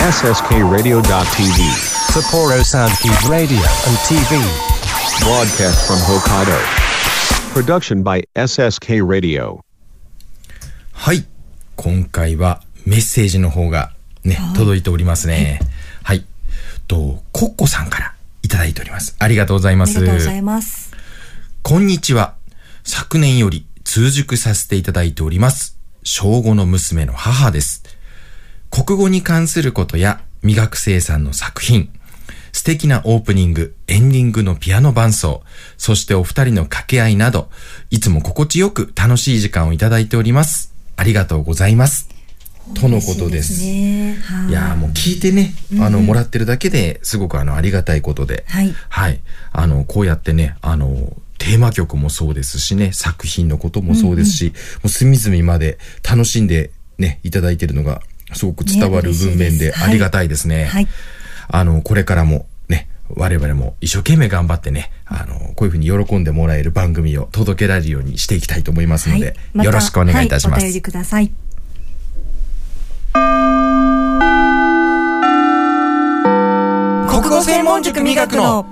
SSKRadio.tv. Sapporo Soundkeep Radio and TV. Broadcast from Hokkaido. Production by SSK Radio. はい。今回はメッセージの方がね、届いておりますね。はい。と、コッコさんからいただいております。ありがとうございあます。りがとうございます。こんにちは。昨年より通塾させていただいております。小5の娘の母です。国語に関することや未学生さんの作品、素敵なオープニング、エンディングのピアノ伴奏、そしてお二人の掛け合いなど、いつも心地よく楽しい時間をいただいております。ありがとうございます。とのことです。いいやーもう聞いてね、あの、もらってるだけですごくあの、ありがたいことで。はいはい。あの、こうやってね、あの、テーマ曲もそうですしね、作品のこともそうですし、もう隅々まで楽しんでね、いただいてるのが、すごく伝わる文面でありがたいですね。はいあの、これからもね、我々も一生懸命頑張ってね、あの、こういうふうに喜んでもらえる番組を届けられるようにしていきたいと思いますので、またよろしくお願いいたします。はい、お便りください。国語専門塾磨くの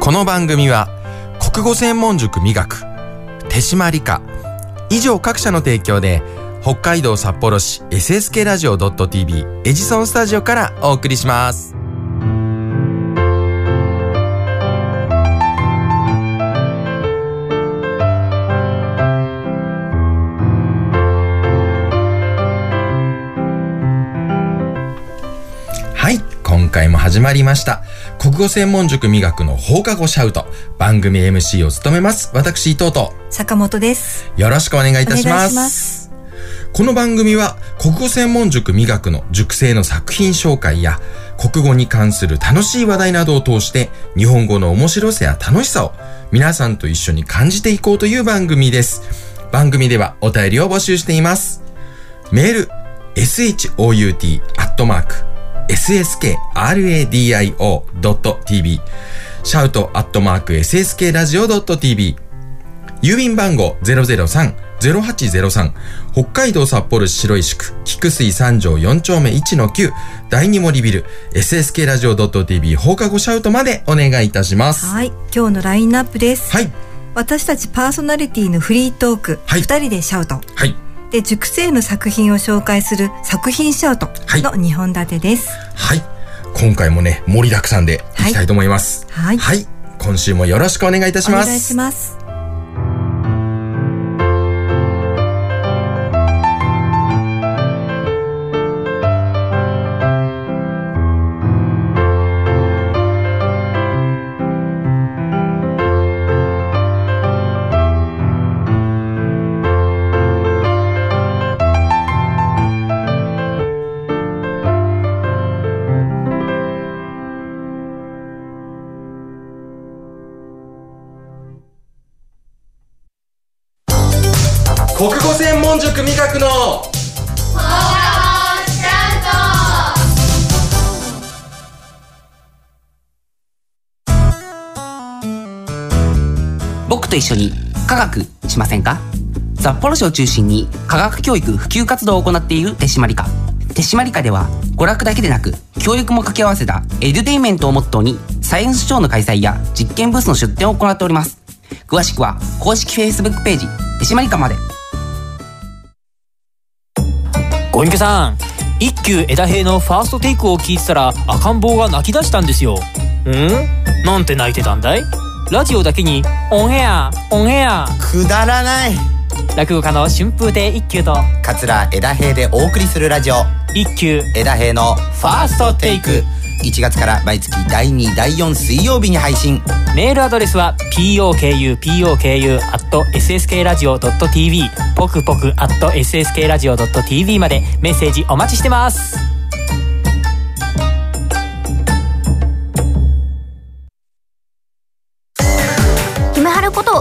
この番組は国語専門塾磨く手締理科以上各社の提供で北海道札幌市 SSK ラジオ .tv エジソンスタジオからお送りします。はい、今回も始まりました。国語専門塾磨くの放課後シャウト。番組 MC を務めます。私、伊藤と。坂本です。よろしくお願いいたします。ますこの番組は国語専門塾磨くの塾生の作品紹介や国語に関する楽しい話題などを通して日本語の面白さや楽しさを皆さんと一緒に感じていこうという番組です。番組ではお便りを募集しています。メール、shout アットマーク sskradio.tv シャウトアットマーク sskradio.tv 郵便番号003-0803北海道札幌市白石区菊水三条4丁目1-9第二森ビル SSK ラジオ .tv 放課後シャウトまでお願いいたします。はい、今日のラインナップです。はい。私たちパーソナリティのフリートーク、はい二人でシャウト。はい。で、塾生の作品を紹介する作品シャウトはいの2本立てです。はい。今回もね、盛りだくさんでいきたいと思います。はいはい。今週もよろしくお願いいたしおます。願いします。学しませんか？札幌市を中心に科学教育普及活動を行っている手締まり課。手締まり課では娯楽だけでなく教育も掛け合わせたエデュテイメントをモットーにサイエンスショーの開催や実験ブースの出展を行っております。詳しくは公式 Facebook ページ手締まり課まで。ご隠居さん一休枝平のファーストテイクを聞いてたら赤ん坊が泣き出したんですよ。ん？なんて泣いてたんだい？ラジオだけにオンエアオンエア。くだらない。落語家の春風亭一休と桂枝平でお送りするラジオ。一休。枝平のファーストテイク。1月から毎月第2第4水曜日に配信。メールアドレスは pokupoku.sskradio.tv ポクポク .sskradio.tv までメッセージお待ちしてます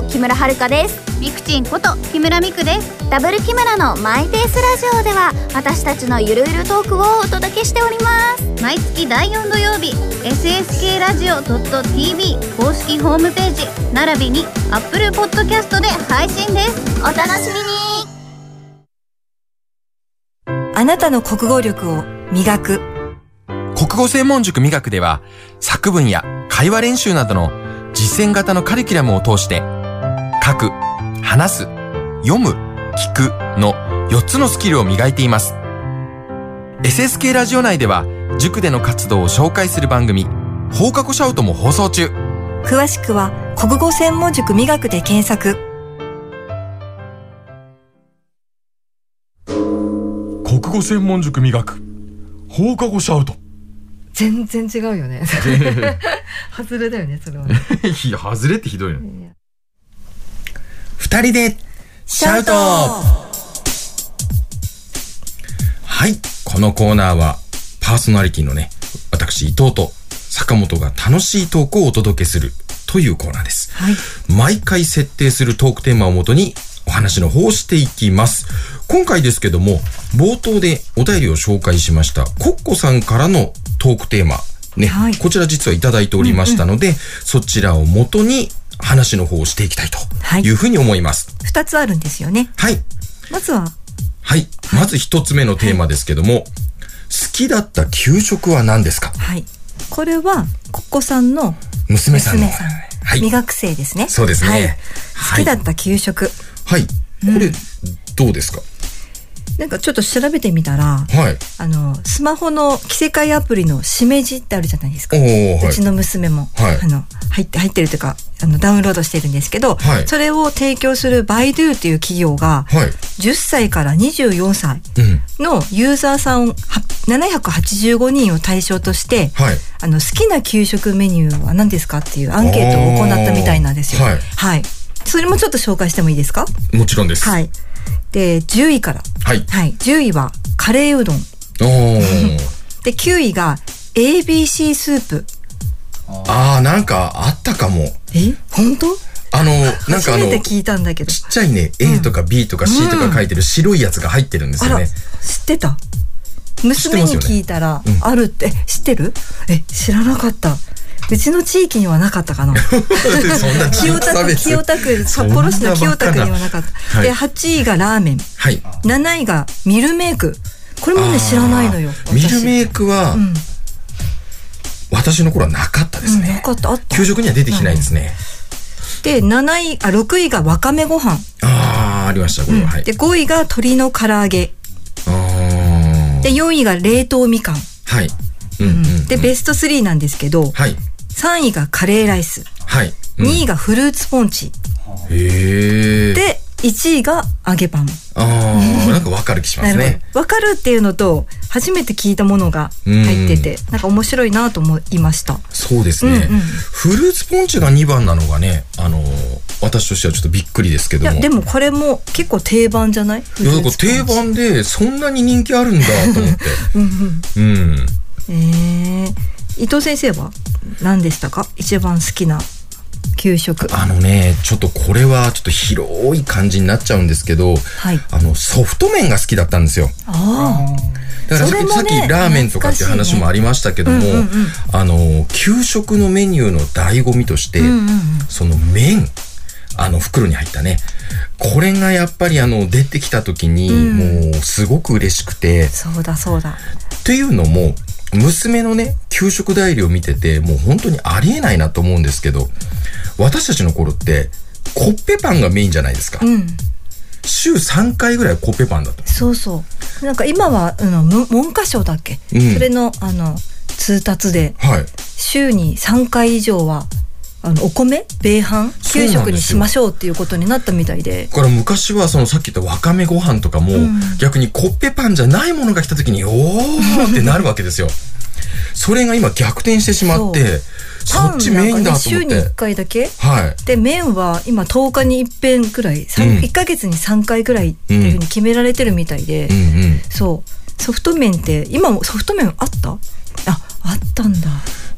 木村遥です。ミクチンこと木村ミクです。ダブル木村のマイペースラジオでは私たちのゆるゆるトークをお届けしております。毎月第4土曜日 SSK ラジオ .tv 公式ホームページ並びに Apple Podcast で配信です。お楽しみに。あなたの国語力を磨く。国語専門塾美学では作文や会話練習などの実践型のカリキュラムを通して書く、話す、読む、聞くの4つのスキルを磨いています。SSK ラジオ内では塾での活動を紹介する番組放課後シャウトも放送中。詳しくは国語専門塾磨くで検索国語専門塾美学放課後シャウト。全然違うよね 外れだよねそれは、ね、いや、外れってひどいの。二人で、シャウトはい。このコーナーは、パーソナリティのね、私、伊藤と坂本が楽しいトークをお届けするというコーナーです。はい毎回設定するトークテーマをもとにお話の方をしていきます。今回ですけども、冒頭でお便りを紹介しました、コッコさんからのトークテーマ、ね、はいこちら実はいただいておりましたので、そちらをもとに話の方をしていきたいとはい。いうふうに思います。二つあるんですよね。はい。まずは。はい。まず一つ目のテーマですけども、好きだった給食は何ですか？はい。これはコッコさんの娘さんの。娘さん、はい。未。学生ですね。そうですね。はい、はい。好きだった給食、はい。これ、どうですか？なんかちょっと調べてみたらはい。あのスマホの着せ替えアプリのしめじってあるじゃないですかはい。うちの娘も、はいあの入って入ってるというかあのダウンロードしてるんですけど、はいそれを提供するバイドゥという企業がはい。10歳から24歳うん。のユーザーさんは785人を対象としてはい。あの好きな給食メニューは何ですかっていうアンケートを行ったみたいなんですよ。はいはい。それもちょっと紹介してもいいですか？もちろんです。。はいい。で、10位から。はい。はい。10位はカレーうどん。おー。で、9位が ABC スープ。あー、なんかあったかも。え？本当？あの、なん初かあの、聞いたんだけど。っちゃいね、A とか B とか C とか書いてる白いやつが入ってるんですよね。知ってた知って娘に聞いたら、うんあるって、え知ってる？え、知らなかった。うちの地域にはなかったかな。清田区。清田区、札幌市の清田区にはなかった。はいで、8位がラーメン。はい。7位がミルメイク。これもね、知らないのよ。ミルメイイクは、うん。私の頃はなかったですうん、なね。かった、あった。給食には出てきないですね。で、7位、あ、6位がわかめご飯。あー、ありました、これは。はいで、。5位が鶏の唐揚げ。あーで、4位が冷凍みかん。はい。うん。で、ベスト3なんですけど、はい。3位がカレーライス。はい。うん2位がフルーツポンチ。へえ。で、1位が揚げパン。ああ、なんかわかる気しますね。ほど。わかるっていうのと、初めて聞いたものが入ってて、なんか面白いなと思いました。そうですね、うんうんフルーツポンチが2番なのがね、あのー私としてはちょっとびっくりですけども。いや、でもこれも結構定番じゃない？いや、だから定番でそんなに人気あるんだと思って。うんうん。うん。えー、伊藤先生は何でしたか？一番好きな給食。あのね、ちょっとこれはちょっと広い感じになっちゃうんですけど、はい。あの、ソフト麺が好きだったんですよ。あだからさっねさっきラーメンとかっていう話もありましたけども、ねうんうんうんあの、給食のメニューの醍醐味として、あ。うんうんうん。その麺、あの袋に入ったね。これがやっぱりあの出てきた時に、うんもうすごく嬉しくて、そうだそうだ。というのも、娘のね、給食代理を見てて、もう本当にありえないなと思うんですけど、私たちの頃って、コッペパンがメインじゃないですか。うん。週3回ぐらいコッペパンだった。そうそう。なんか今は、あの、む文科省だっけ、うんそれの、あの、通達で、はい。週に3回以上は、あの、お米米飯給食にしましょうっていうことになったみたいで。だから昔はそのさっき言ったわかめご飯とかも、ん逆にコッペパンじゃないものが来た時に、おーってなるわけですよ。それが今逆転してしまって、そっちメインだと思っ週にて1。回だけ？はい。で麺は今10日に1遍くらい、三うん1ヶ月に3回くらいっていうふうに決められてるみたいで、うんうん。そうソフト麺って今もソフト麺あった？ああったんだ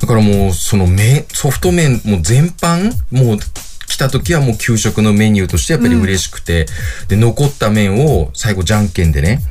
だからもう、その麺、ソフト麺も全般、もう、来た時はもう給食のメニューとしてやっぱり嬉しくて、で、残った麺を最後じゃんけんでね、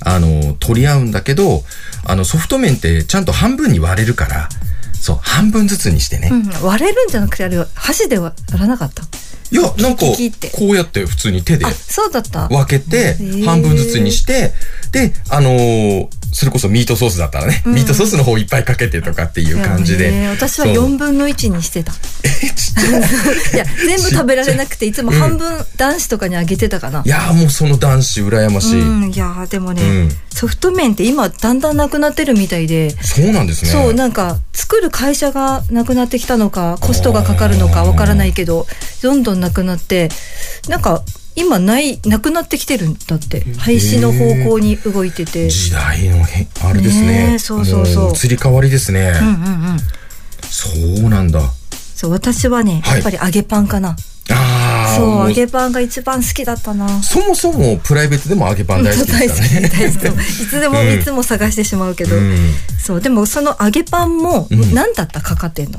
あの、取り合うんだけど、あの、ソフト麺ってちゃんと半分に割れるから、そう、半分ずつにしてね。うん、割れるんじゃなくてあれは箸で割らなかった？いや、なんか、こうやって普通に手であそうだった。分けてー、半分ずつにして、で、あのーそれこそミートソースだったらね、ミートソースの方いっぱいかけてとかっていう感じで。私はそう。4分の1にしてた。い。や、全部食べられなくて、いつも半分男子とかにあげてたかな。いやーもうその男子羨ましい。うん、いやーでもね、うん。ソフト麺って今だんだんなくなってるみたいで、そうなんですね。そう、なんか作る会社がなくなってきたのか、コストがかかるのかわからないけど、どんどんなくなって、なんか今ない、なくなってきてるんだって。廃止の方向に動いてて。時代の変、あれですね。ねえそうそうそうも移り変わりですね。うんうんうん。そうなんだ。そう、私はね、はいやっぱり揚げパンかな。ああ。そう、も揚げパンが一番好きだったな。そもそもプライベートでも揚げパン大好きですからね。大好き大好き いつでも、うんいつも探してしまうけど、うんそうでもその揚げパンもうん何だったかかってんの、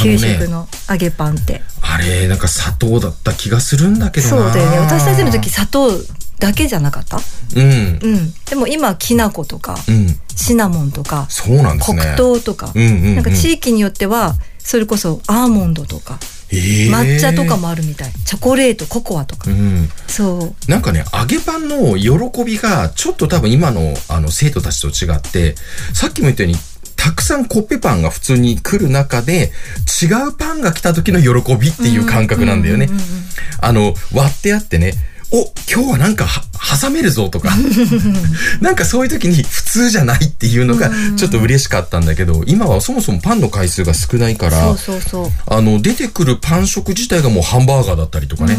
給食の揚げパンってあれ、なんか砂糖だった気がするんだけどな。そうだよね私たちの時砂糖だけじゃなかった？うん。うんでも今きな粉とかうん。シナモンとかそうなんですね。黒糖とか、うんうんうんなんか地域によってはそれこそアーモンドとかえー抹茶とか。もあるみたいチョコレートココアとか、うん。そうなんかね、揚げパンの喜びが、ちょっと多分今の、あの、生徒たちと違って、さっきも言ったように、たくさんコッペパンが普通に来る中で、違うパンが来た時の喜びっていう感覚なんだよね。あの、割ってあってね、お、今日はなんかは挟めるぞとか、なんかそういう時に普通じゃないっていうのがちょっと嬉しかったんだけど、今はそもそもパンの回数が少ないから、あの、出てくるパン食自体がもうハンバーガーだったりとかね、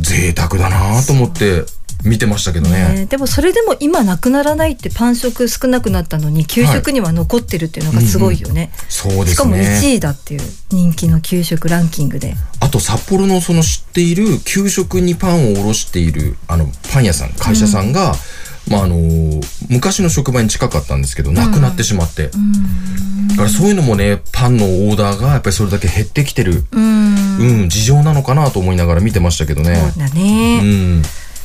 贅沢だなと思って見てましたけどね。ねでもそれでも今なくならないってパン食少なくなったのに給食には残ってるっていうのがすごいよね、そうですね。しかも1位だっていう人気の給食ランキングであと札幌のその知っている給食にパンを卸しているあのパン屋さん、会社さんが、まああの昔の職場に近かったんですけど、なくなってしまって。だからそういうのもね、パンのオーダーがやっぱりそれだけ減ってきてる、うんうん、事情なのかなと思いながら見てましたけどね。そうだね、うん。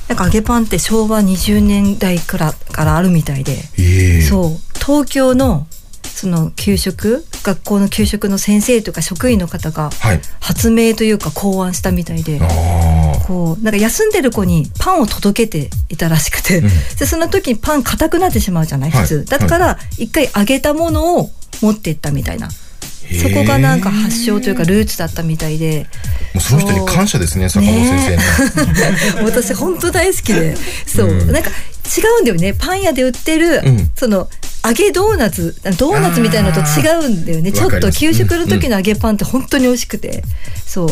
なんか揚げパンって昭和20年代からからあるみたいで、ええ。そう。東京のその給食学校の給食の先生とか職員の方がはい。発明というか考案したみたいで。ああ。こうなんか休んでる子にパンを届けていたらしくて、でその時にパン硬くなってしまうじゃない？はい。普通、だから一回揚げたものを持っていったみたいな、そこがなんか発祥というかルーツだったみたいで。もうその人に感謝ですね、坂本先生ね。私本当大好きで。そう、うん。なんか違うんだよね。パン屋で売ってる、うん。その揚げドーナツドーナツみたいなのと違うんだよね。ちょっと給食の時の揚げパンって本当に美味しくて。そう。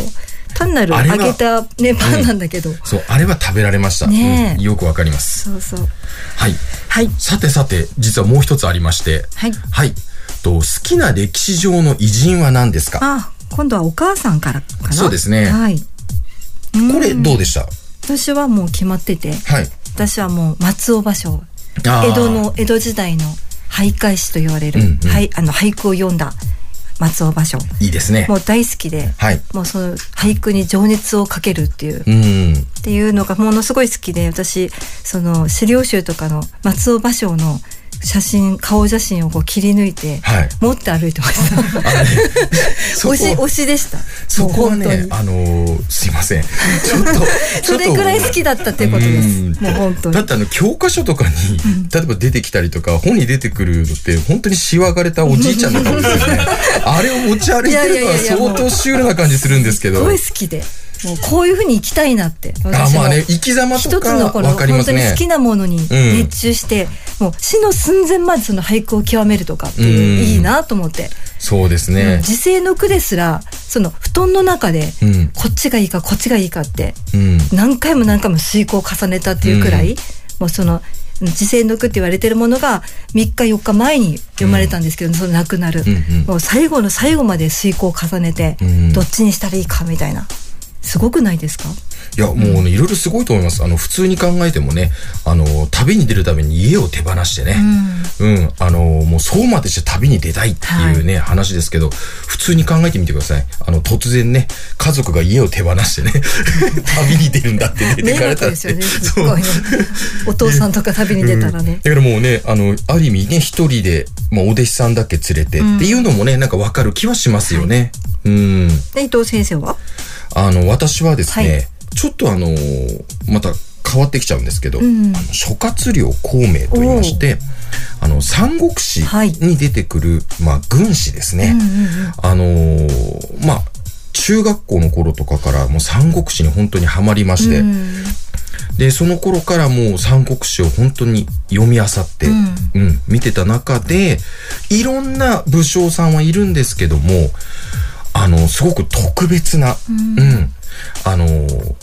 単なる揚げた、ね、パンなんだけど、そう、あれは食べられました。ねえ。うん。よくわかります。そうそう。はい。はい。さてさて、実はもう一つありまして。はい。はい。と、好きな歴史上の偉人は何ですか？あ今度はお母さんからかな？そうですね。はい。これどうでした？私はもう決まってて。はい。私はもう松尾芭蕉。江戸の江戸時代の俳諧詩と言われる、うんうん。はいあの俳句を読んだ松尾芭蕉。いいですね。も。う大好きで、はい。もうその俳句に情熱をかけるっていう、うん。っていうのがものすごい好きで私その資料集とかの松尾芭蕉の写真顔写真をこう切り抜いて、はい。持って歩いてました。推し推しでした。そこはねあのーすいません。ちょっと、それくらい好きだったっていうことです。うん。もう本当に。だってあの、教科書とかに、例えば出てきたりとか、本に出てくるのって、本当にしわがれたおじいちゃんの顔ですよね。あれを持ち歩いてるのは相当シュールな感じするんですけど。すごい好きでもうこういうふうに生きたいなって。あ、まあね、生き様と一つかのこのね。本当に好。きなものに熱中して、もう死の寸前までその俳句を極めるとかっていう、うんいいなと思って、そうですね。時世の句ですらその布団の中で、うん。こっちがいいかこっちがいいかってうん。何回も何回も遂行を重ねたっていうくらい、うん。もうその時世の句って言われてるものが3日4日前に読まれたんですけど、その亡くなる、うんうん。もう最後の最後まで遂行を重ねて、うん。どっちにしたらいいかみたいなすごくないですか？いや、もうね、いろいろすごいと思います。あの、普通に考えてもね、あの、旅に出るために家を手放してね、うん、あの、もうそうまでして旅に出たいっていうね、話ですけど、普通に考えてみてください。あの、突然ね、家族が家を手放してね、旅に出るんだって出て迷かれたって。惑ですよね。すそう。ねお父さんとか旅に出たらね、だからもうね、あの、ある意味ね、一人で、まあ、お弟子さんだけ連れてっていうのもね、なんかわかる気はしますよね。うん。で伊藤先生は？あの、私はですね、はい。ちょっとあのーまた変わってきちゃうんですけど、ん。あの諸葛亮孔明と言いまして、あの、三国志はい。に出てくる、まあ、軍師ですね。あのーまあ、中学校の頃とかからもう三国志に本当にハマりまして、で、その頃からもう三国志を本当に読み漁って、うん、見てた中で、いろんな武将さんはいるんですけども、あの、すごく特別な、うん、あの、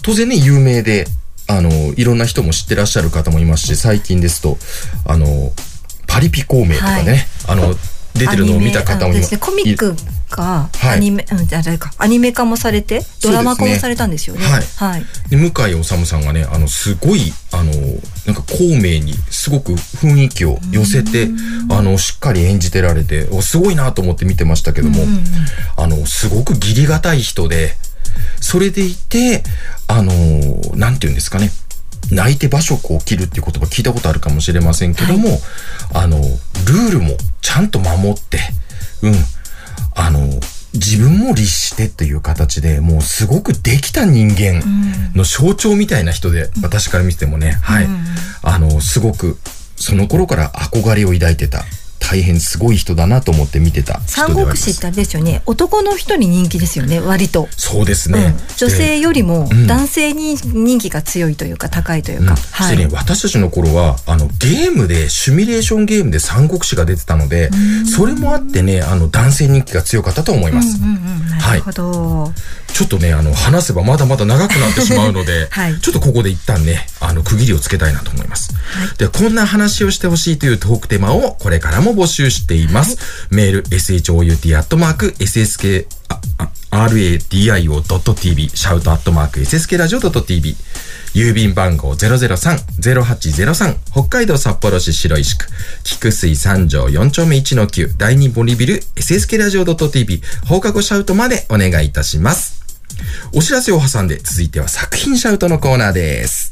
当然ね、有名で、あの、いろんな人も知ってらっしゃる方もいますし、最近ですと、あの、パリピ孔明とかね、あの、出てるのを見た方もいます。コミックがはい。アニメ、うん、あれか。アニメ化もされてドラマ化もされたんですよね。はい。はい。で向井治さんがね、あの、すごい、あの、なんか孔明にすごく雰囲気を寄せて、あの、しっかり演じてられて、おすごいなと思って見てましたけども、あの、すごく義理がたい人で、それでいて、あの、なんて言うんですかね。泣いて馬食を切るっていう言葉聞いたことあるかもしれませんけども、あの、ルールもちゃんと守って、うん、あの、自分も律してっていう形で、もうすごくできた人間の象徴みたいな人で、私から見てもね、はい。あの、すごく、その頃から憧れを抱いてた、大変すごい人だなと思って見てた人三。国志ってあれですよね。男の人に人気ですよね割と。そうですね。うん。女性よりもうん。男性に人気が強いというか高いというか、うん、そはい。ね、私たちの頃は、あの、ゲームで、シミュレーションゲームで三国志が出てたので、それもあってね、あの、男性人気が強かったと思います。うんうんなるほど、ちょっとね、あの、話せばまだまだ長くなってしまうので、はい。ちょっとここで一旦ね、あの、区切りをつけたいなと思います。で、こんな話をしてほしいというトークテーマをこれからも募集しています。メール、shout.sssk、radio.tv、シャウトアットマーク sskradio.tv、郵便番号003-0803、北海道札幌市白石区、菊水三条4丁目1の9、第2ボリビル、ssk ラジオ .tv、放課後シャウトまでお願いいたします。お知らせを挟んで、続いては作品シャウトのコーナーです。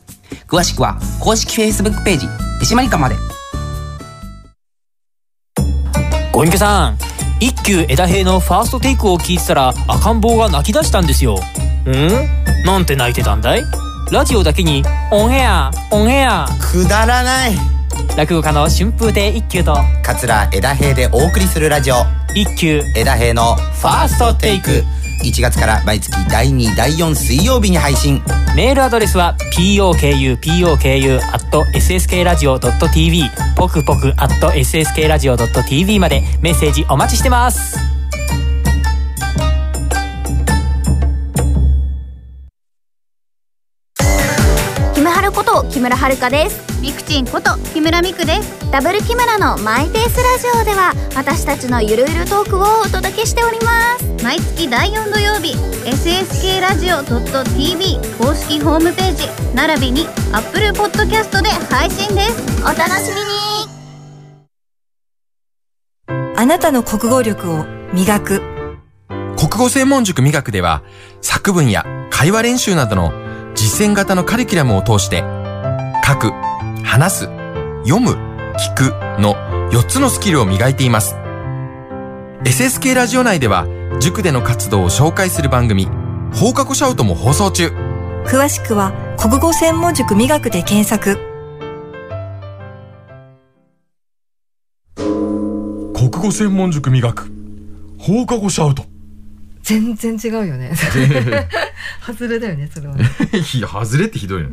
詳しくは公式 Facebook ページ手締まり課まで。ご隠居さん一休枝平のファーストテイクを聞いてたら赤ん坊が泣き出したんですよ。ん？なんて泣いてたんだい？ラジオだけにオンエアオンエア。くだらない。落語家の春風亭一休と桂枝平でお送りするラジオ。一休枝平のファーストテイク1月から毎月第2第4水曜日に配信。メールアドレスは pokupoku.sskradio.tv ポクポク .sskradio.tv までメッセージお待ちしてます。村遥です。ミクチンこと木村ミクです。ダブル木村のマイペースラジオでは私たちのゆるゆるトークをお届けしております。毎月第4土曜日 SSK ラジオ .tv 公式ホームページ並びに Apple Podcast で配信です。お楽しみに。あなたの国語力を磨く。国語専門塾美学では、作文や会話練習などの実践型のカリキュラムを通して、書く、話す、読む、聞くの4つのスキルを磨いています。SSK ラジオ内では、塾での活動を紹介する番組、放課後シャウトも放送中。詳しくは国語専門塾美学で検索。国語専門塾磨く。放課後シャウト。全然違うよね。外れだよねそれはね。いや、外れってひどいの。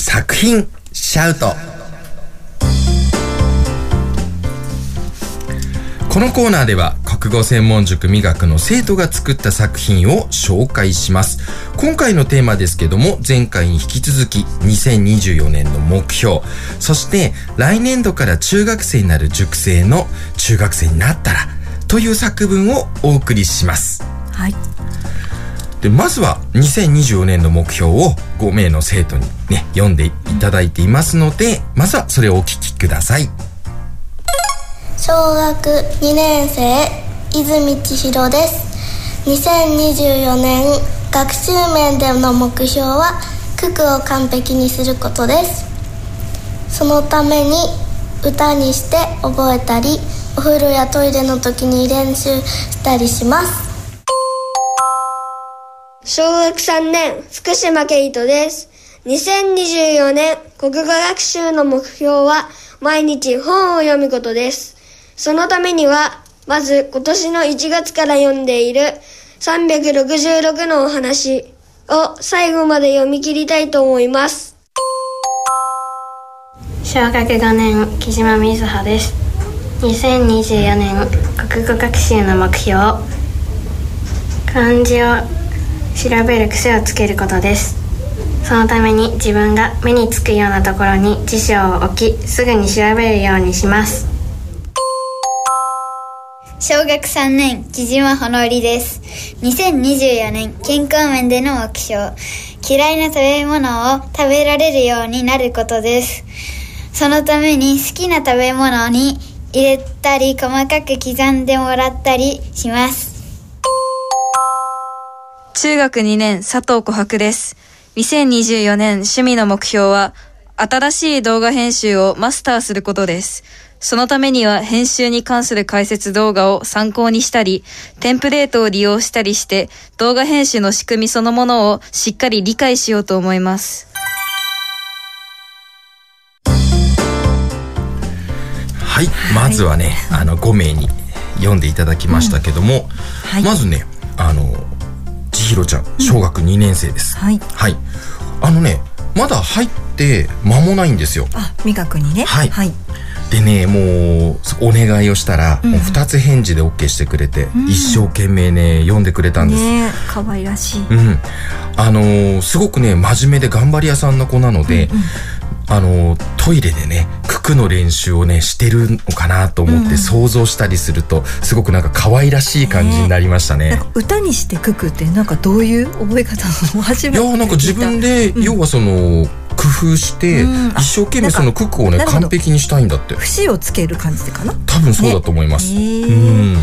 作品、シャウト。このコーナーでは国語専門塾美学の生徒が作った作品を紹介します。今回のテーマですけども前回に引き続き2024年の目標、そして来年度から中学生になる塾生の中学生になったらという作文をお送りします。はいで、まずは2024年の目標を5名の生徒にね、読んでいただいていますので、まずはそれをお聞きください。小学2年生泉千尋です。2024年学習面での目標は九九を完璧にすることです。そのために歌にして覚えたりお風呂やトイレの時に練習したりします。小学3年、福島圭人です。2024年、国語学習の目標は、毎日本を読むことです。そのためには、まず今年の1月から読んでいる366のお話を最後まで読み切りたいと思います。小学5年木島瑞穂です2024年国語学習の目標漢字を調べる癖をつけることです。そのために自分が目につくようなところに辞書を置きすぐに調べるようにします。小学3年木島ほのりです。2024年健康面での目標。嫌いな食べ物を食べられるようになることです。そのために好きな食べ物に入れたり細かく刻んでもらったりします。中学2年佐藤琥珀です。2024年趣味の目標は、新しい動画編集をマスターすることです。そのためには編集に関する解説動画を参考にしたり、テンプレートを利用したりして、動画編集の仕組みそのものをしっかり理解しようと思います。はい、まずはね、あの5名に読んでいただきましたけども、まずね、あの千尋ちゃん小学2年生です。はい。はい。あのね、まだ入って間もないんですよ。あ美学にねはいはい、でね、もうお願いをしたら、うんもう2つ返事で OK してくれて、うん一生懸命ね読んでくれたんです。ねえ可愛らしい、うん、あのーすごくね真面目で頑張り屋さんの子なので、あのートイレでね九九の練習をねしてるのかなと思っうん。て想像したりすると、すごくなんか可愛らしい感じになりましたね。歌にしてくくってなんかどういう覚え方を初いめて聞いたやなんか自分で、要はその工夫して、うん。あ一生懸命その九九をね完璧にしたいんだって。節をつける感じでかな？多分そうだと思います。ね。うん。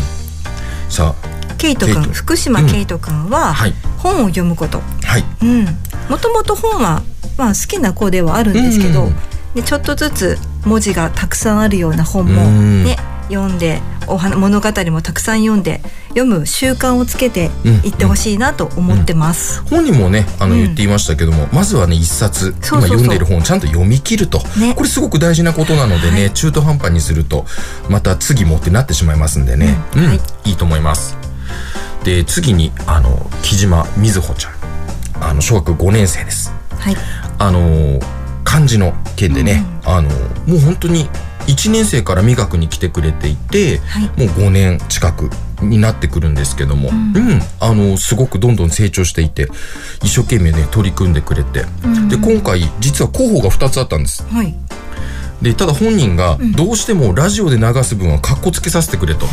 さケイト君福島ケイト君ははい。本を読むこと、はい。うん、もともと本は、まあ、好きな子ではあるんですけど、うん。でちょっとずつ文字がたくさんあるような本も、うん。ね、読んでお話物語もたくさん読んで読む習慣をつけていってほしいなと思ってます。本にもねあのうん。言っていましたけども、まずはね一冊そ今読んでいる本をちゃんと読み切ると、これすごく大事なことなのでね、中途半端にするとまた次もってなってしまいますんでね、うん。い。いと思います。で次にあの木島瑞穂ちゃん。あの小学5年生です。はい、あの漢字の件でね、あのもう本当に1年生から美学に来てくれていて、もう5年近くになってくるんですけども、うん、あのすごくどんどん成長していて一生懸命ね取り組んでくれて、うん。で今回実は候補が2つあったんです。はいでただ本人がどうしてもラジオで流す分はカッコつけさせてくれと、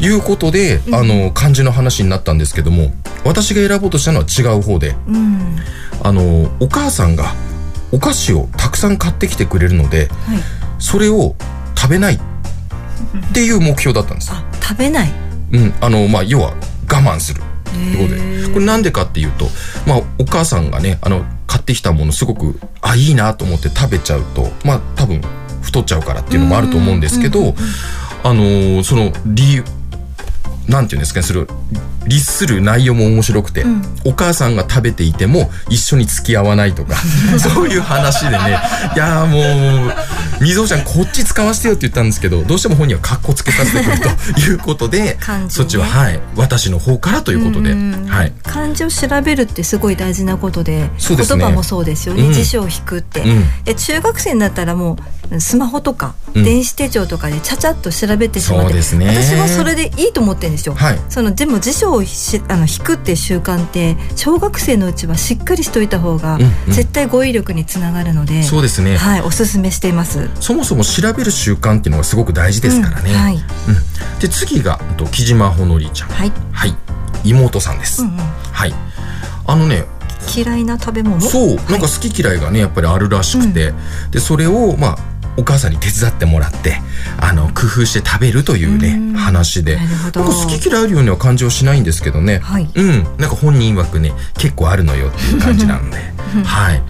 いうことで、あの漢字の話になったんですけども私が選ぼうとしたのは違う方で。うん。あのお母さんがお菓子をたくさん買ってきてくれるのではい、それを食べないっていう目標だったんです。食べない。うん、あのまあ要は我慢するってことで。これなんでかっていうと、まあ、お母さんがねあの買ってきたものすごくあいいなと思って食べちゃうとまあ多分太っちゃうからっていうのもあると思うんですけど、あのーその理由なんていうんですかねそれを律する内容も面白くて、お母さんが食べていても一緒に付き合わないとか そういう話でね。いやーもうみぞおちゃんこっち使わせてよって言ったんですけどどうしても本人はカッコつけさせてくるということで、そっちははい私の方からということで、うん。はい。漢字を調べるってすごい大事なことでね。言葉もそうですよね、うん。辞書を引くって、うん。で中学生になったらもうスマホとか、うん。電子手帳とかでちゃちゃっと調べてしまってそうですね。私はそれでいいと思ってるんですよ、はい。そのでも辞書をしあの引くって習慣って小学生のうちはしっかりしといた方が、うんうん。絶対語彙力につながるのでそうですね。はいおすすめしていますそもそも調べる習慣っていうのがすごく大事ですからね、うんはい。うん。で次が木島ほのりちゃん。はい、妹さんです、うんうん。はい。あのね嫌いな食べ物？そう。なんか好き嫌いがねやっぱりあるらしくて、でそれをまあお母さんに手伝ってもらってあの工夫して食べるというね話で。なんかど好き嫌いあるようには感じはしないんですけどね、はい。うん。なんか本人曰くね結構あるのよっていう感じなので。はい。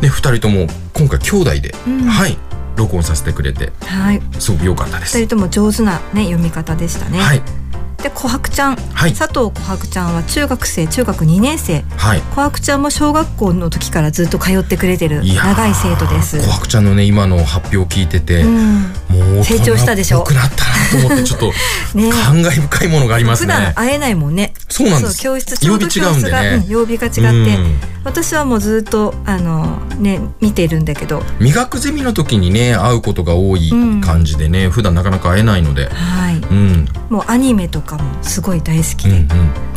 で2人とも今回兄弟で、うん。はい録音させてくれて。はい。すごく良かったです。二人とも上手なね読み方でしたね。はいで琥珀ちゃん、はい。佐藤琥珀ちゃんは中学生中学2年生。はい。琥珀ちゃんも小学校の時からずっと通ってくれてる長い生徒です。琥珀ちゃんのね今の発表を聞いてて、うん。もう成長したでしょ？大人っぽくなったなと思ってちょっと ね。感慨深いものがあります普ね段会えないもんね。そうなんです。教室ちょうど曜日違うんでね。教室がうん曜日が違って、うん。私はもうずっとあのね見てるんだけど、磨くゼミの時にね会うことが多い感じでね、普段なかなか会えないので。はい、うん。もうアニメとかもすごい大好きで、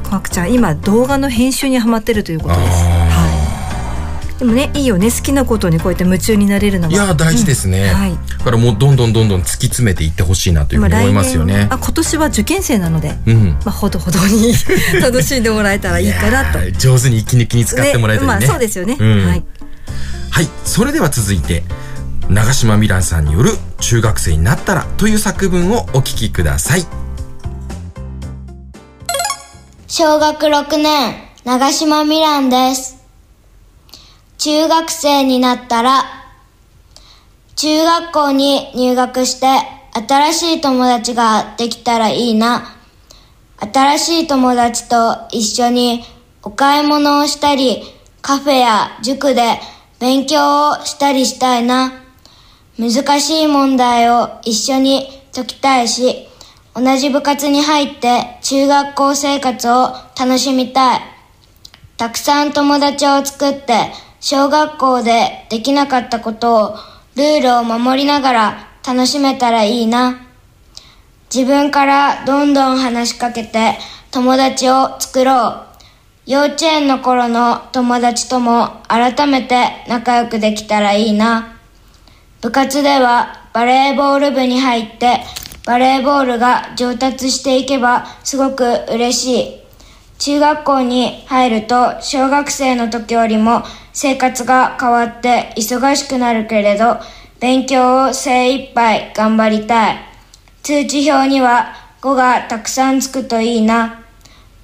琥珀ちゃん今動画の編集にハマってるということです。はい。でもねいいよね好きなことにこうやって夢中になれるのは。いや大事ですね、うんはい。だからもうどんどんどんどん突き詰めていってほしいなというふうに思いますよねあ今年は受験生なので、うんまあほどほどに 楽しんでもらえたらいいかなと。はい上手に息抜きに使ってもらえたりねまあそうですよね。うんはい。はいそれでは続いて長島みらんさんによる「中学生になったら」という作文をお聞きください小学6年、長島みらんです。中学生になったら、中学校に入学して新しい友達ができたらいいな。新しい友達と一緒にお買い物をしたり、カフェや塾で勉強をしたりしたいな。難しい問題を一緒に解きたいし、同じ部活に入って中学校生活を楽しみたい。たくさん友達を作って小学校でできなかったことをルールを守りながら楽しめたらいいな。自分からどんどん話しかけて友達を作ろう。幼稚園の頃の友達とも改めて仲良くできたらいいな。部活ではバレーボール部に入ってバレーボールが上達していけばすごく嬉しい。中学校に入ると小学生の時よりも生活が変わって忙しくなるけれど勉強を精一杯頑張りたい。通知表には5がたくさんつくといいな。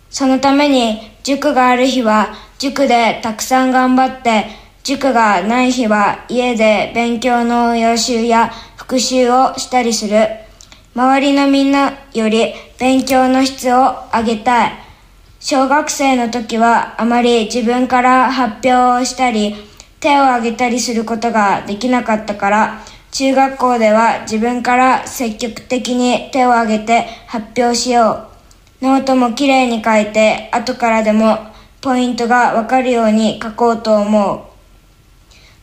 そのために塾がある日は塾でたくさん頑張って塾がない日は家で勉強の予習や復習をしたりする。周りのみんなより勉強の質を上げたい。小学生の時はあまり自分から発表をしたり手を挙げたりすることができなかったから中学校では自分から積極的に手を挙げて発表しよう。ノートもきれいに書いて後からでもポイントがわかるように書こうと思う。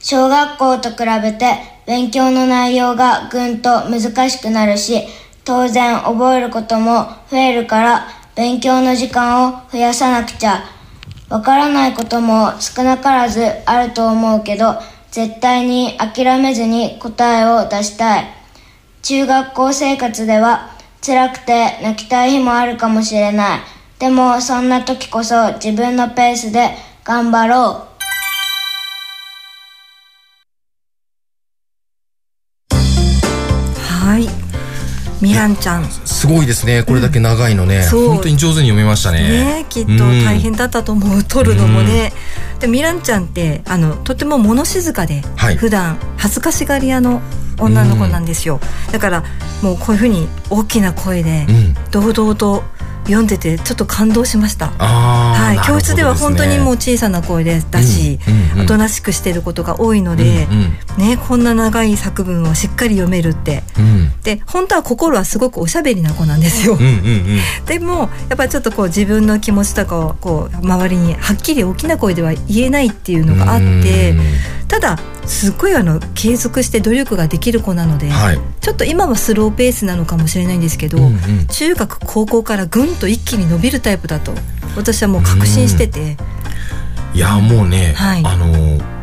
小学校と比べて勉強の内容がぐんと難しくなるし、当然覚えることも増えるから勉強の時間を増やさなくちゃ。わからないことも少なからずあると思うけど、絶対に諦めずに答えを出したい。中学校生活では辛くて泣きたい日もあるかもしれない。でもそんな時こそ自分のペースで頑張ろう。ミランちゃん。すごいですね。これだけ長いのね、そう。本当に上手に読めましたね。ねきっと大変だったと思う、撮るのもね。でミランちゃんってあのとても物静かで、はい。普段恥ずかしがり屋の女の子なんですよ、だからもうこういうふうに大きな声でうん。堂々と読んでてちょっと感動しました。はい、教室では本当にもう小さな声でだし、うんうんうん。おとなしくしてることが多いので、うんね、こんな長い作文をしっかり読めるって。うん。で本当は心はすごくおしゃべりな子なんですよ。うんうんうん。でもやっぱりちょっとこう自分の気持ちとかをこう周りにはっきり大きな声では言えないっていうのがあってただすっごいあの継続して努力ができる子なので、はい。ちょっと今はスローペースなのかもしれないんですけど、うんうん。中学高校からぐんと一気に伸びるタイプだと私はもう確信してて、いやもうね、はい。あのー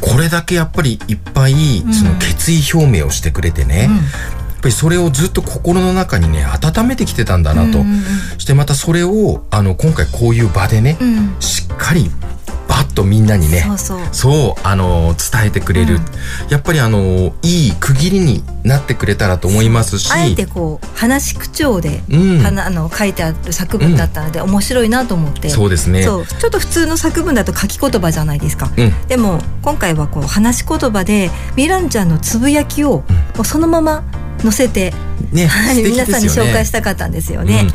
これだけやっぱりいっぱいうん。その決意表明をしてくれてね、やっぱりそれをずっと心の中にね温めてきてたんだなと、うんうん。してまたそれをあの今回こういう場でね、うん。しっかりバッとみんなにねそうあの伝えてくれる、やっぱりあのいい区切りになってくれたらと思いますし。あえてこう話口調で、うん。はなあの書いてある作文だったので、面白いなと思って。そうですね。そう。ちょっと普通の作文だと書き言葉じゃないですか、うん。でも今回はこう話し言葉でミランちゃんのつぶやきをもうそのまま載せて、ねはいね。皆さんに紹介したかったんですよね。うん。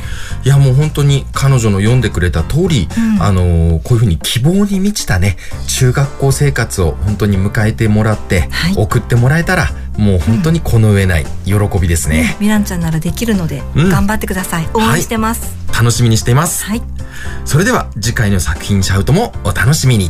いやもう本当に彼女の読んでくれた通り、うん。あのーこういうふうに希望に満ちたね中学校生活を本当に迎えてもらって、送ってもらえたらもう本当にこの上ない喜びですね、ミランちゃんならできるので、うん。頑張ってください。応援してます、楽しみにしています、はい。それでは次回の作品シャウトもお楽しみに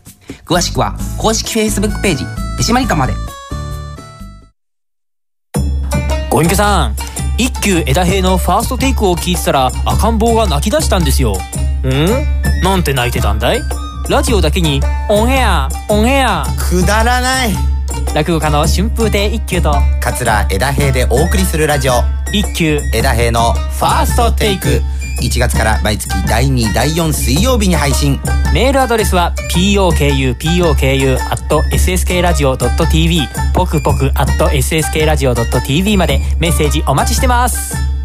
詳しくは公式 Facebook ページ手締まり課まで。ご隠居さん一休枝平のファーストテイクを聞いてたら赤ん坊が泣き出したんですよ。ん？なんて泣いてたんだい？ラジオだけにオンエアオンエア。くだらない。落語家の春風亭一休と桂枝平でお送りするラジオ。一休枝平のファーストテイク1月から毎月第2第4水曜日に配信。メールアドレスは pokupoku.sskradio.tv ポクポク .sskradio.tv までメッセージお待ちしてます。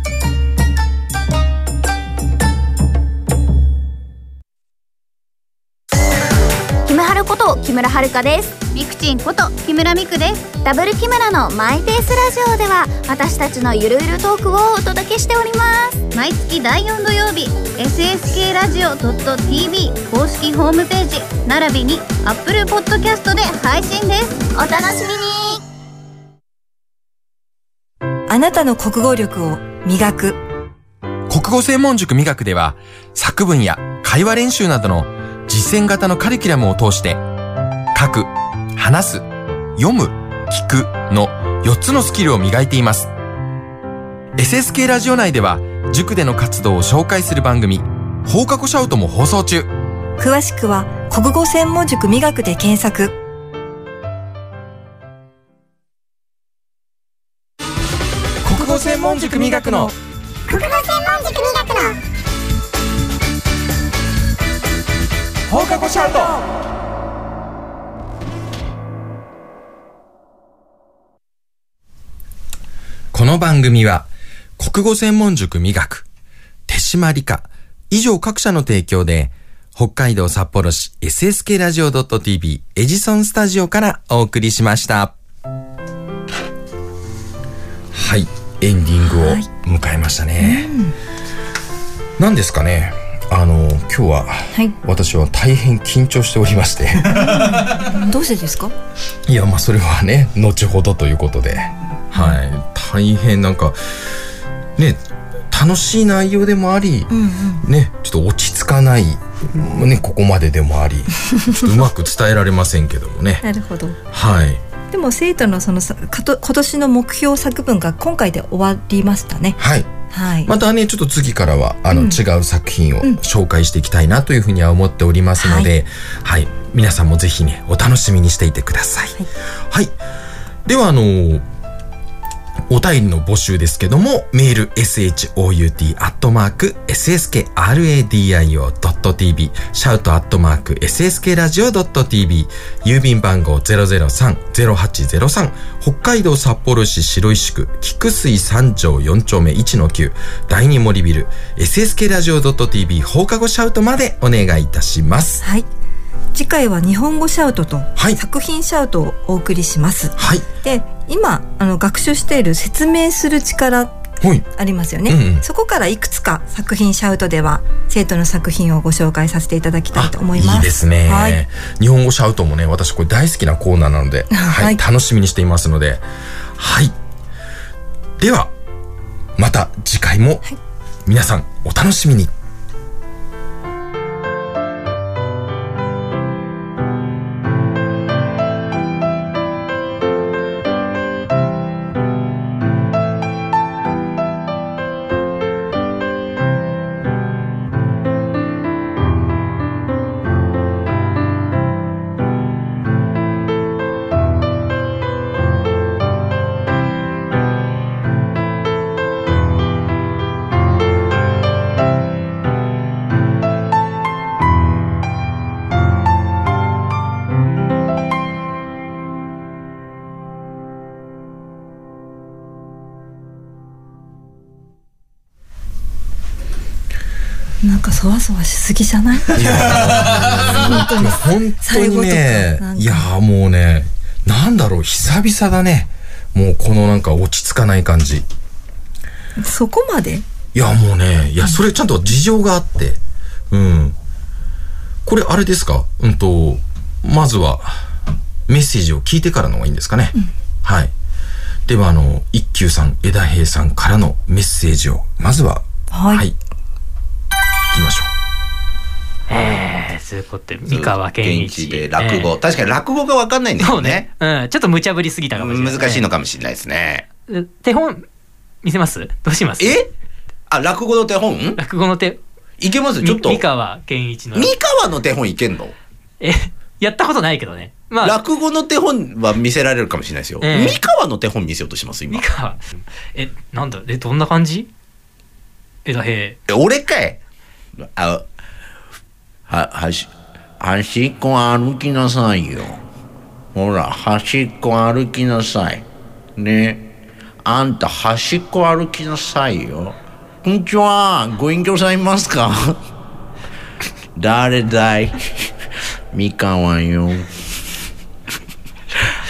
村遥です。ミクチンこと木村ミクです。ダブル木村のマイペースラジオでは私たちのゆるゆるトークをお届けしております。毎月第4土曜日 SSK ラジオ .tv 公式ホームページ並びに Apple Podcast で配信です。お楽しみに。あなたの国語力を磨く。国語専門塾美学では作文や会話練習などの実践型のカリキュラムを通して書く、話す、読む、聞くの4つのスキルを磨いています。SSK ラジオ内では塾での活動を紹介する番組放課後シャウトも放送中。詳しくは国語専門塾美学で検索国語専門塾美学の国語専門塾美学の放課後シャウトこの番組は国語専門塾美学手締理科以上各社の提供で北海道札幌市 SSK ラジオ .tv エジソンスタジオからお送りしました。はい、エンディングを迎えましたね。何ですかねあの、今日は、私は大変緊張しておりまして。どうしてですか？いや、まあそれはね、後ほどということで。はい。大変なんか、ね、楽しい内容でもあり、うんうんね、ちょっと落ち着かない、ね、ここまででもあり、うまく伝えられませんけどもね。なるほどはい。でも生徒のそのさかと今年の目標作文が今回で終わりましたねはい。はい。またね、ちょっと次からは、あの、うん違う作品を紹介していきたいなというふうには思っておりますので、はい、皆さんもぜひね、お楽しみにしていてください。はい。では、あのお便りの募集ですけども、メール、shout.sskradio.tv、シャウトアットマーク sskradio.tv、郵便番号003-0803、北海道札幌市白石区、菊水三条4丁目1-9、第二森ビル、sskradio.tv 放課後シャウトまでお願いいたします。はい。次回は日本語シャウトと作品シャウトをお送りします。はい。で、今あの学習している説明する力はい。ありますよね、うんうんそこからいくつか作品シャウトでは生徒の作品をご紹介させていただきたいと思います。いいですね、はい。日本語シャウトもね、私これ大好きなコーナーなので、はい、はい楽しみにしていますので、はい。では、また次回も、皆さんお楽しみに。そわしすぎじゃない？本当に本当にねいやーもうね、なんだろう、久々だね。もうこのなんか落ち着かない感じ。そこまで？いや、もうね、いや、それちゃんと事情があって、うん。これあれですか？うんと、まずは、メッセージを聞いてからの方がいいんですかね。はい。では、あの、一休さん、枝平さんからのメッセージを、まずは、はい。行きましょえー、そういうことで、三河健一。で落語、えー確かに落語がわかんないんだよね。うん、ちょっと無茶ぶりすぎたかもしれない。難しいのかもしれないですね。え手本、見せます？どうします？え？あ、落語の手本？落語の手、いけます？ちょっと。三河健一の。三河の手本いけんの？え、やったことないけどね。まあ、落語の手本は見せられるかもしれないですよ。ええ三河の手本見せようとします今。三河、え、なんだ、え、どんな感じ？枝平。え俺かいあ、は、はし、端っこ歩きなさいよ。ほら、端っこ歩きなさい。ね。あんた端っこ歩きなさいよ。こんにちは。ご隠居さんいますか？誰だい？三河よ。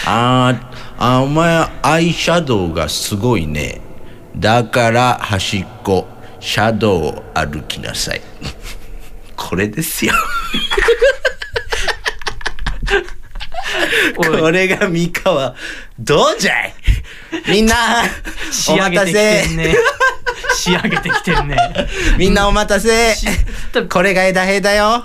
あーあ、お前、アイシャドウがすごいね。だから端っこ、シャドウを歩きなさい。これですよ。これが三河。どうじゃい？みんな、仕上げてきてせん。ね。仕上げてきてんね。みんなお待たせ。これが枝平だよ。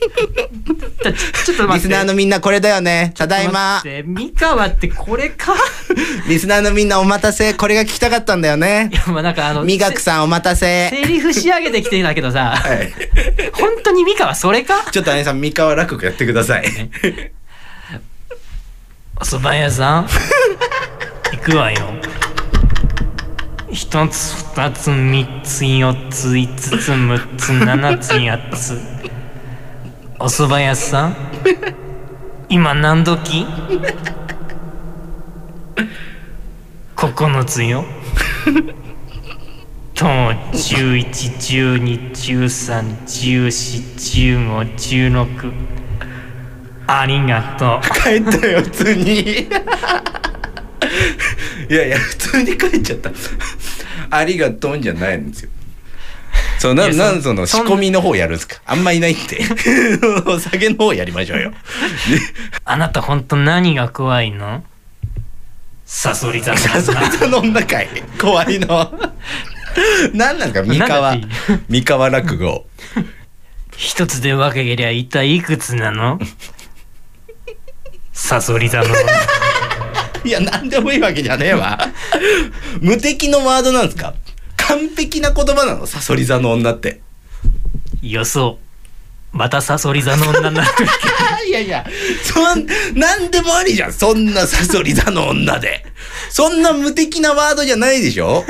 ちょっと待って。リスナーのみんなこれだよね。ただいま。三河ってこれか？リスナーのみんなお待たせ。これが聞きたかったんだよね。まあなんかあの、みがくさんお待たせ。セリフ仕上げてきてんだけどさ、はい。本当に三河それか？ちょっと姉さん、三河落語やってください。お蕎麦屋さん 行くわよ。一つ、二つ、三つ、四つ、五つ、六つ、七つ、八つ。お蕎麦屋さん？今何時？九つよ。と、十一、十二、十三、十四、十五、十六。ありがとう。帰ったよ、普通に。いやいや、普通に帰っちゃった。ありがとうんじゃないんですよ。そう、なん、なんその仕込みの方やるんですか？あんまいないって。お酒の方やりましょうよ。あなた本当何が怖いの？サソリ座のサソリ座の女かい怖いの。なんなんか三河三河落語。一つで分けりゃ一体いくつなの？サソリ座のいや、なんでもいいわけじゃねえわ。無敵のワードなんですか？完璧な言葉なの、サソリ座の女って。予想。またサソリ座の女になる。いやいや、そん、なんでもありじゃん。そんなサソリ座の女で。そんな無敵なワードじゃないでしょ？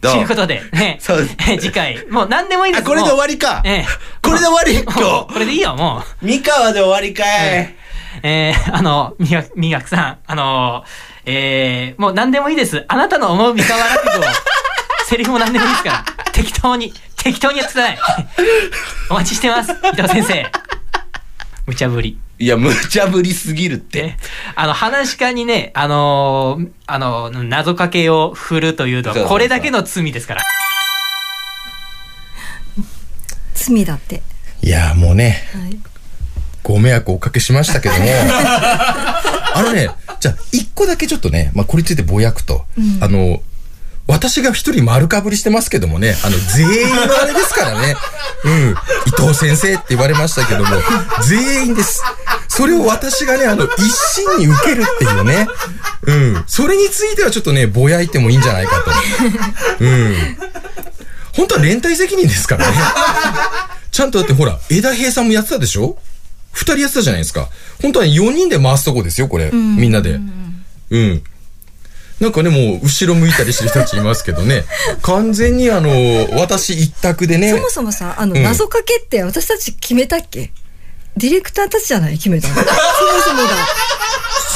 ということで、ね、そうえ次回、もう何でもいいですあこれで終わりかええこれで終わり今日これでいいよ、もう。三河で終わりかい。えー、あの、みが、みがくさん、あの、えー、もう何でもいいです。あなたの思う三河落語を、セリフも何でもいいですから、適当に、適当にやってください。お待ちしてます、伊藤先生。無茶ぶり。いや、無茶ぶりすぎるって。あの、話し家にね、あのーあの、謎かけを振るというのは、これだけの罪ですから。罪だって。いや、もうね、はい。ご迷惑をおかけしましたけども、あのね、じゃあ、一個だけちょっとね、まあ、これについてぼやくと、うんあの、私が一人丸かぶりしてますけどもね、あの、全員のあれですからね、うん、伊藤先生って言われましたけども、全員です。それを私がね、あの、一心に受けるっていうね、うん、それについてはちょっとね、ぼやいてもいいんじゃないかと。うん。本当は連帯責任ですからね。ちゃんとだってほら、枝平さんもやってたでしょ？二人やってたじゃないですか。本当は4人で回すとこですよ、これ。んみんなで。うん。なんかね、もう、後ろ向いたりしてる人たちいますけどね。完全にあの、私一択でね。そもそもさ、あの、うん謎かけって私たち決めたっけ？ディレクターたちじゃない決めたの。そもそもが。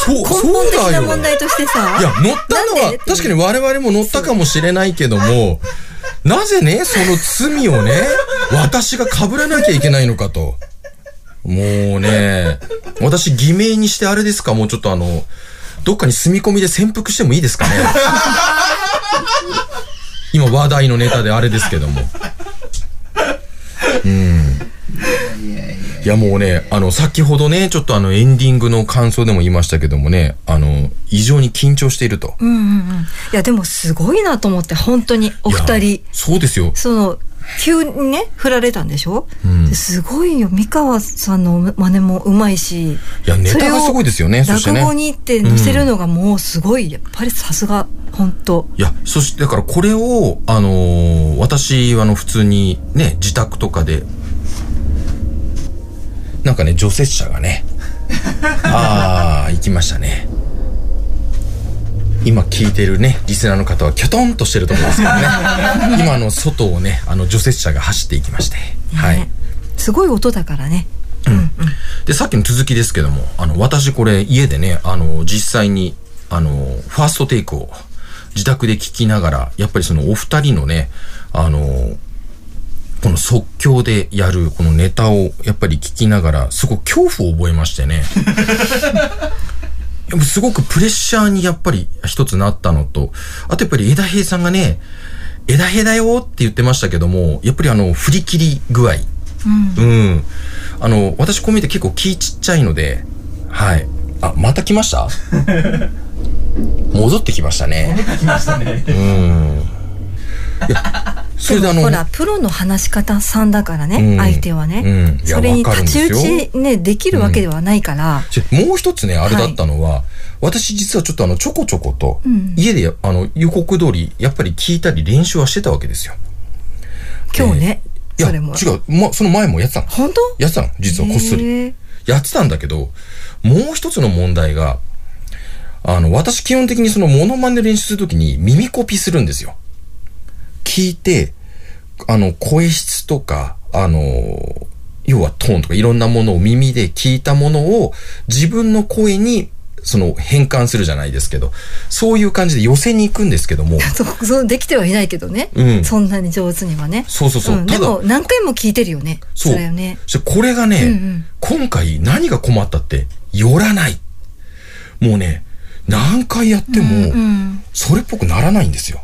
そう、根そう本的だよ。な問題としてさ。いや、乗ったのは、確かに我々も乗ったかもしれないけども、なぜね、その罪をね、私が被らなきゃいけないのかと。もうね、私偽名にしてあれですか？もうちょっとあの、どっかに住み込みで潜伏してもいいですかね？今話題のネタであれですけども。うん。いやもうね、あの、先ほどね、ちょっとあの、エンディングの感想でも言いましたけどもね、あの、異常に緊張していると。うんうんうん。いや、でもすごいなと思って、本当に、お二人。そうですよ。その、急にね、振られたんでしょ、うんですごいよ。三河さんの真似もうまいし。いいや、ネタがすごいですよね。落語に行って載せるのがもうすごい。やっぱりさすが、本当いや、そして、だからこれを、あのー私、あの、普通にね、自宅とかで、なんかね、除雪車がね、ああ、行きましたね。今聞いてるね、リスナーの方はキョトンとしてると思うんですけどね。今、あの、外をね、あの、除雪車が走っていきまして。はい。すごい音だからね。で、さっきの続きですけども、あの、私これ家でね、あの、実際に、あの、ファーストテイクを自宅で聞きながら、やっぱりそのお二人のね、あの、この即興でやるこのネタをやっぱり聞きながら、すごく恐怖を覚えましてね。すごくプレッシャーにやっぱり一つなったのと、あとやっぱり枝平さんがね、枝平だよって言ってましたけども、やっぱりあの、振り切り具合。うん。あの、私こう見て結構気ちっちゃいので、はい。あ、また来ました？戻ってきましたね。戻ってきましたね。うん。いや、それであの、ほら、プロの話し方さんだからね、うん相手はね。うんそれに太刀打ちね、できるわけではないから。ちょもう一つね、あれだったのは、私実はちょっとあの、ちょこちょこと、うん家であの、予告通り、やっぱり聞いたり練習はしてたわけですよ。今日ね、いや、それも。違う、ま、その前もやってたの。本当？やってたの、実はこっそり。やってたんだけど、もう一つの問題が、あの、私基本的にそのモノマネ練習するときに耳コピするんですよ。聞いて、あの、声質とか、あの、要はトーンとかいろんなものを耳で聞いたものを自分の声にその変換するじゃないですけど、そういう感じで寄せに行くんですけども、そうそうできてはいないけどね、うんそんなに上手にはね。そうそうそう。んただでも何回も聞いてるよね。そう。れよね。これがね、うんうん今回何が困ったって、寄らない。もうね、何回やっても、うんそれっぽくならないんですよ。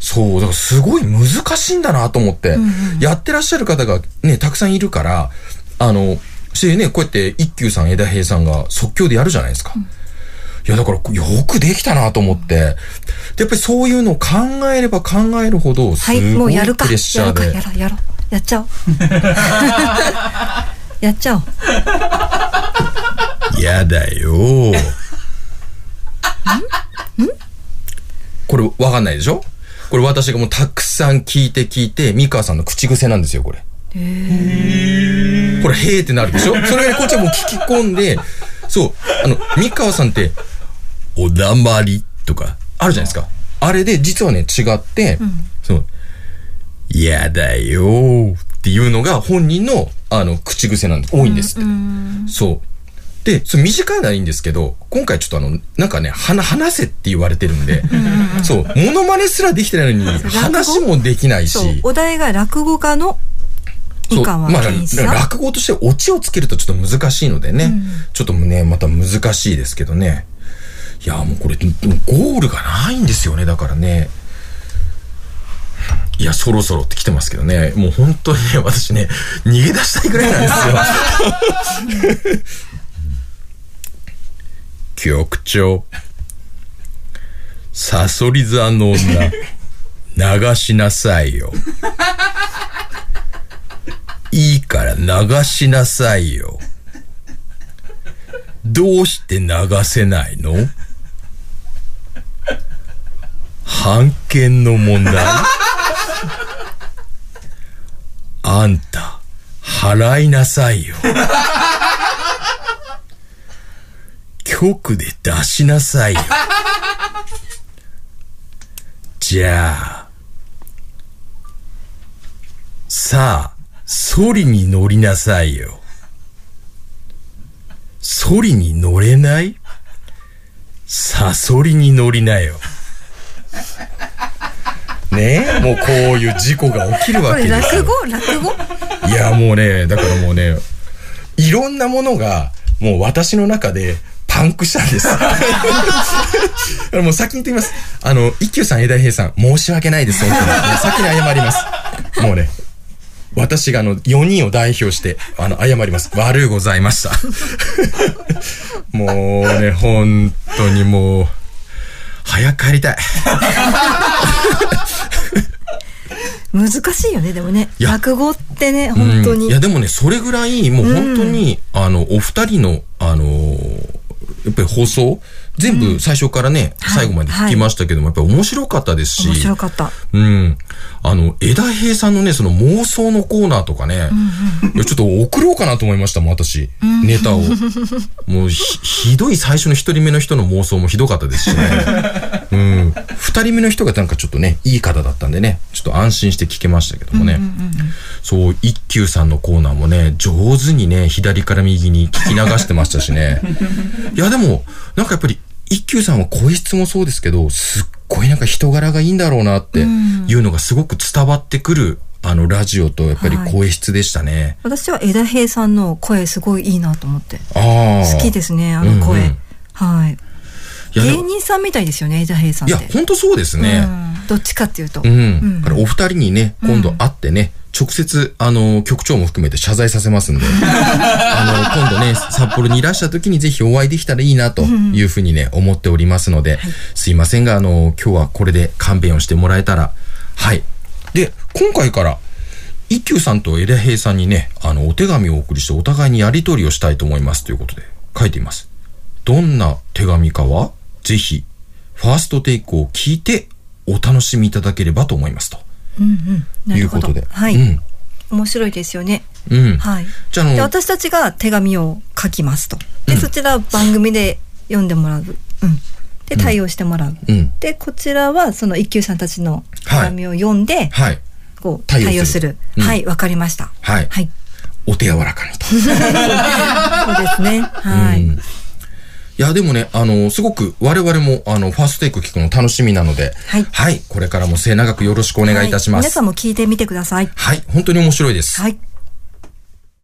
そう、だからすごい難しいんだなと思って、やってらっしゃる方がね、たくさんいるから、あの、してね、こうやって一休さん、枝平さんが即興でやるじゃないですか。いや、だからよくできたなと思って、でやっぱりそういうのを考えれば考えるほど、すごいうやるか。プレッシャーで。やるか、やろう、やろう。やっちゃおう。やっちゃおう。やだよこれわかんないでしょ？これ私がもうたくさん聞いて聞いて、三河さんの口癖なんですよ、これ。これ、へーってなるでしょ？それがね、こっちはもう聞き込んで、そう、あの、三河さんって、おだまりとか、あるじゃないですか。あれで、実はね、違って、そう、やだよーっていうのが本人の、あの、口癖なんで、多いんですって。そう。で、それ短いならいいんですけど、今回ちょっとあの、なんかね、話、話せって言われてるんで、そう、モノマネすらできてないのに、話もできないし、お題が落語家のそうまあ、落語としてオチをつけるとちょっと難しいのでね、ちょっとね、また難しいですけどね。いや、もうこれ、ゴールがないんですよね、だからね。いや、そろそろって来てますけどね、もう本当にね、私ね、逃げ出したいぐらいなんですよ。局長、サソリ座の女、流しなさいよ。いいから流しなさいよ。どうして流せないの？判権の問題？あんた、払いなさいよ。局で出しなさいよ。じゃあ、さあ、ソリに乗りなさいよ。ソリに乗れない？サソリに乗りなよ。ね？え、もうこういう事故が起きるこれわけですよ。落語？落語？いや、もうね、だからもうね、いろんなものが、もう私の中で、パンクしたんです。もう先に言ってみます。あの、一休さん、枝平さん、申し訳ないです、本当に。先に謝ります。もうね、私があの、4人を代表して、あの、謝ります。悪うございました。もうね、本当にもう、早く帰りたい。難しいよねでもね落語ってね本当に、うんいや、でもね、それぐらい、もう本当に、あの、お二人の、あのーやっぱり放送、全部最初からね、最後まで聞きましたけども、やっぱり面白かったですし、面白かった。うん。あの、枝平さんのね、その妄想のコーナーとかね、いやちょっと送ろうかなと思いましたもん、私。ネタを。もうひ、ひどい最初の一人目の人の妄想もひどかったですしね。うん。二人目の人がなんかちょっとね、いい方だったんでね、ちょっと安心して聞けましたけどもね。そう、一休さんのコーナーもね、上手にね、左から右に聞き流してましたしね。いや、でも、なんかやっぱり、一休さんは声質もそうですけど、すっごいなんか人柄がいいんだろうなっていうのがすごく伝わってくる、あの、ラジオとやっぱり声質でしたね。私は枝平さんの声すごいいいなと思って。好きですねあの声、うんうん。はい。芸人さんみたいですよね枝平さんって。いや、ほんとそうですね。うん。どっちかっていうと、うん。だからお二人にね、今度会ってね、直接、あの、局長も含めて謝罪させますんで、あの、今度ね、札幌にいらした時にぜひお会いできたらいいなというふうにね、思っておりますので、すいませんが、あの、今日はこれで勘弁をしてもらえたら、はい。で、今回から、一休さんと枝平さんにね、あの、お手紙をお送りしてお互いにやり取りをしたいと思いますということで書いています。どんな手紙かは、ぜひ、ファーストテイクを聞いてお楽しみいただければと思いますと。うんうん。ないるほどうことで。はい、うん。面白いですよね。うん。はい。じゃあ、私たちが手紙を書きますと。で、そちらを番組で読んでもらう、うん、で対応してもらう、うん。でこちらはその一休さんたちの手紙を読んで、はい。こう対応する。はいわかりました。はい。はい。お手柔らかにと。そうですね。はい、うんいや、でもね、あの、すごく我々も、あの、ファーストテイク聞くの楽しみなので、はい。これからも末永くよろしくお願いいたします。皆さんも聞いてみてくださいはい、本当に面白いです。はい